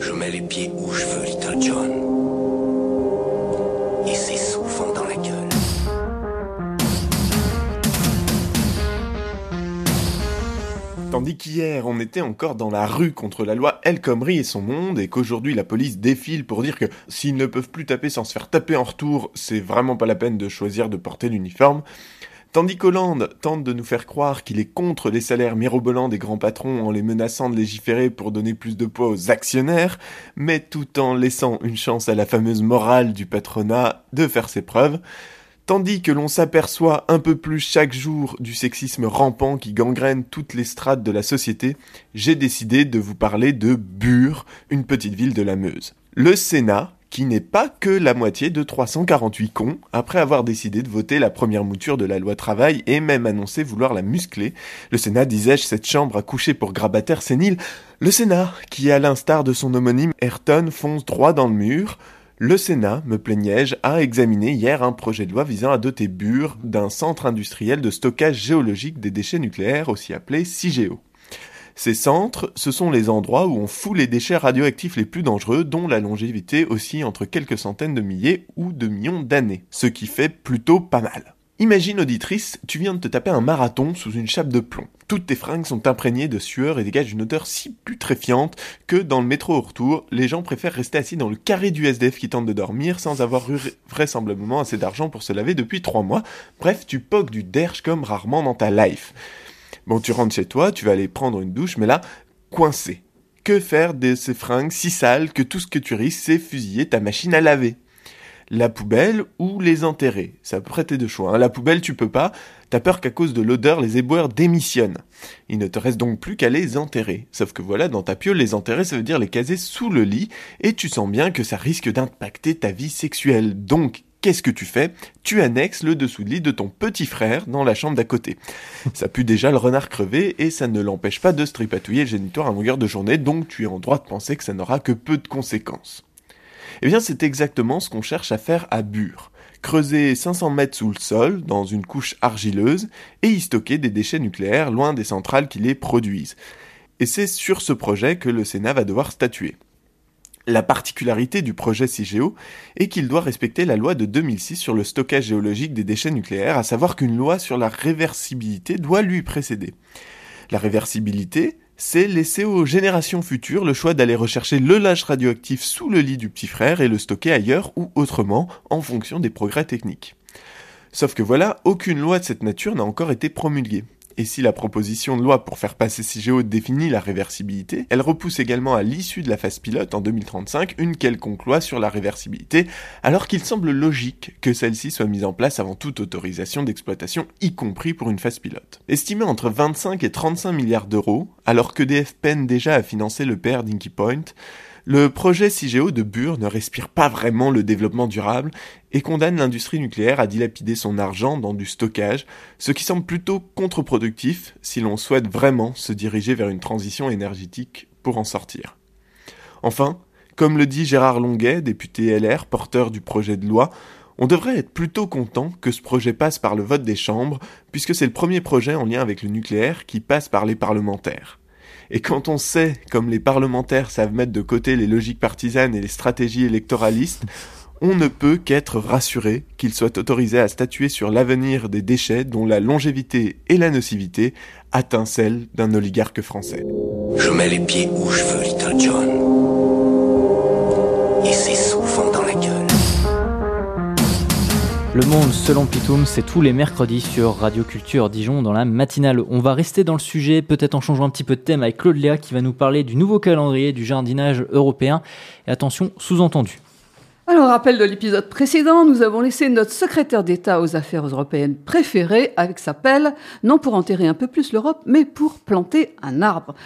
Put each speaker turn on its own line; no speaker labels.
Je mets les pieds où je veux, Little John. Et c'est souvent dans la gueule.
Tandis qu'hier, on était encore dans la rue contre la loi El Khomri et son monde, et qu'aujourd'hui la police défile pour dire que s'ils ne peuvent plus taper sans se faire taper en retour, c'est vraiment pas la peine de choisir de porter l'uniforme. Tandis qu'Hollande tente de nous faire croire qu'il est contre les salaires mirobolants des grands patrons en les menaçant de légiférer pour donner plus de poids aux actionnaires, mais tout en laissant une chance à la fameuse morale du patronat de faire ses preuves, tandis que l'on s'aperçoit un peu plus chaque jour du sexisme rampant qui gangrène toutes les strates de la société, j'ai décidé de vous parler de Bure, une petite ville de la Meuse. Le Sénat, qui n'est pas que la moitié de 348 cons, après avoir décidé de voter la première mouture de la loi travail et même annoncé vouloir la muscler. Le Sénat, disais-je, cette chambre à coucher pour grabataire sénile. Le Sénat, qui à l'instar de son homonyme Ayrton fonce droit dans le mur. Le Sénat, me plaignais-je, a examiné hier un projet de loi visant à doter Bure d'un centre industriel de stockage géologique des déchets nucléaires, aussi appelé CIGEO. Ces centres, ce sont les endroits où on fout les déchets radioactifs les plus dangereux, dont la longévité aussi entre quelques centaines de milliers ou de millions d'années, ce qui fait plutôt pas mal. Imagine auditrice, tu viens de te taper un marathon sous une chape de plomb. Toutes tes fringues sont imprégnées de sueur et dégagent une odeur si putréfiante que dans le métro au retour, les gens préfèrent rester assis dans le carré du SDF qui tente de dormir sans avoir vraisemblablement assez d'argent pour se laver depuis trois mois. Bref, tu poques du derge comme rarement dans ta life. Bon, tu rentres chez toi, tu vas aller prendre une douche, mais là, coincé. Que faire de ces fringues si sales que tout ce que tu risques, c'est fusiller ta machine à laver? La poubelle ou les enterrer? Ça peut prêter de choix. Hein. La poubelle, tu peux pas. T'as peur qu'à cause de l'odeur, les éboueurs démissionnent. Il ne te reste donc plus qu'à les enterrer. Sauf que voilà, dans ta piole, les enterrer, ça veut dire les caser sous le lit, et tu sens bien que ça risque d'impacter ta vie sexuelle. Donc, qu'est-ce que tu fais? Tu annexes le dessous de lit de ton petit frère dans la chambre d'à côté. Ça pue déjà le renard crevé et ça ne l'empêche pas de se tripatouiller le génitoire à longueur de journée, donc tu es en droit de penser que ça n'aura que peu de conséquences. Eh bien, c'est exactement ce qu'on cherche à faire à Bure. Creuser 500 mètres sous le sol, dans une couche argileuse, et y stocker des déchets nucléaires loin des centrales qui les produisent. Et c'est sur ce projet que le Sénat va devoir statuer. La particularité du projet CIGEO est qu'il doit respecter la loi de 2006 sur le stockage géologique des déchets nucléaires, à savoir qu'une loi sur la réversibilité doit lui précéder. La réversibilité, c'est laisser aux générations futures le choix d'aller rechercher le lâche radioactif sous le lit du petit frère et le stocker ailleurs ou autrement en fonction des progrès techniques. Sauf que voilà, aucune loi de cette nature n'a encore été promulguée. Et si la proposition de loi pour faire passer CIGEO définit la réversibilité, elle repousse également à l'issue de la phase pilote en 2035 une quelconque loi sur la réversibilité, alors qu'il semble logique que celle-ci soit mise en place avant toute autorisation d'exploitation, y compris pour une phase pilote. Estimée entre 25 et 35 milliards d'euros, alors que DF peine déjà à financer le PR d'Inky Point, le projet CIGEO de Bure ne respire pas vraiment le développement durable et condamne l'industrie nucléaire à dilapider son argent dans du stockage, ce qui semble plutôt contre-productif si l'on souhaite vraiment se diriger vers une transition énergétique pour en sortir. Enfin, comme le dit Gérard Longuet, député LR, porteur du projet de loi, on devrait être plutôt content que ce projet passe par le vote des chambres, puisque c'est le premier projet en lien avec le nucléaire qui passe par les parlementaires. Et quand on sait, comme les parlementaires savent mettre de côté les logiques partisanes et les stratégies électoralistes, on ne peut qu'être rassuré qu'ils soient autorisés à statuer sur l'avenir des déchets dont la longévité et la nocivité atteint celle d'un oligarque français.
Je mets les pieds où je veux, Little John. Et c'est
Le Monde selon Pitoum, c'est tous les mercredis sur Radio Culture Dijon dans la matinale. On va rester dans le sujet, peut-être en changeant un petit peu de thème avec Claude Léa qui va nous parler du nouveau calendrier du jardinage européen. Et attention, sous-entendu.
Alors, rappel de l'épisode précédent, nous avons laissé notre secrétaire d'État aux affaires européennes préféré avec sa pelle, non pour enterrer un peu plus l'Europe, mais pour planter un arbre.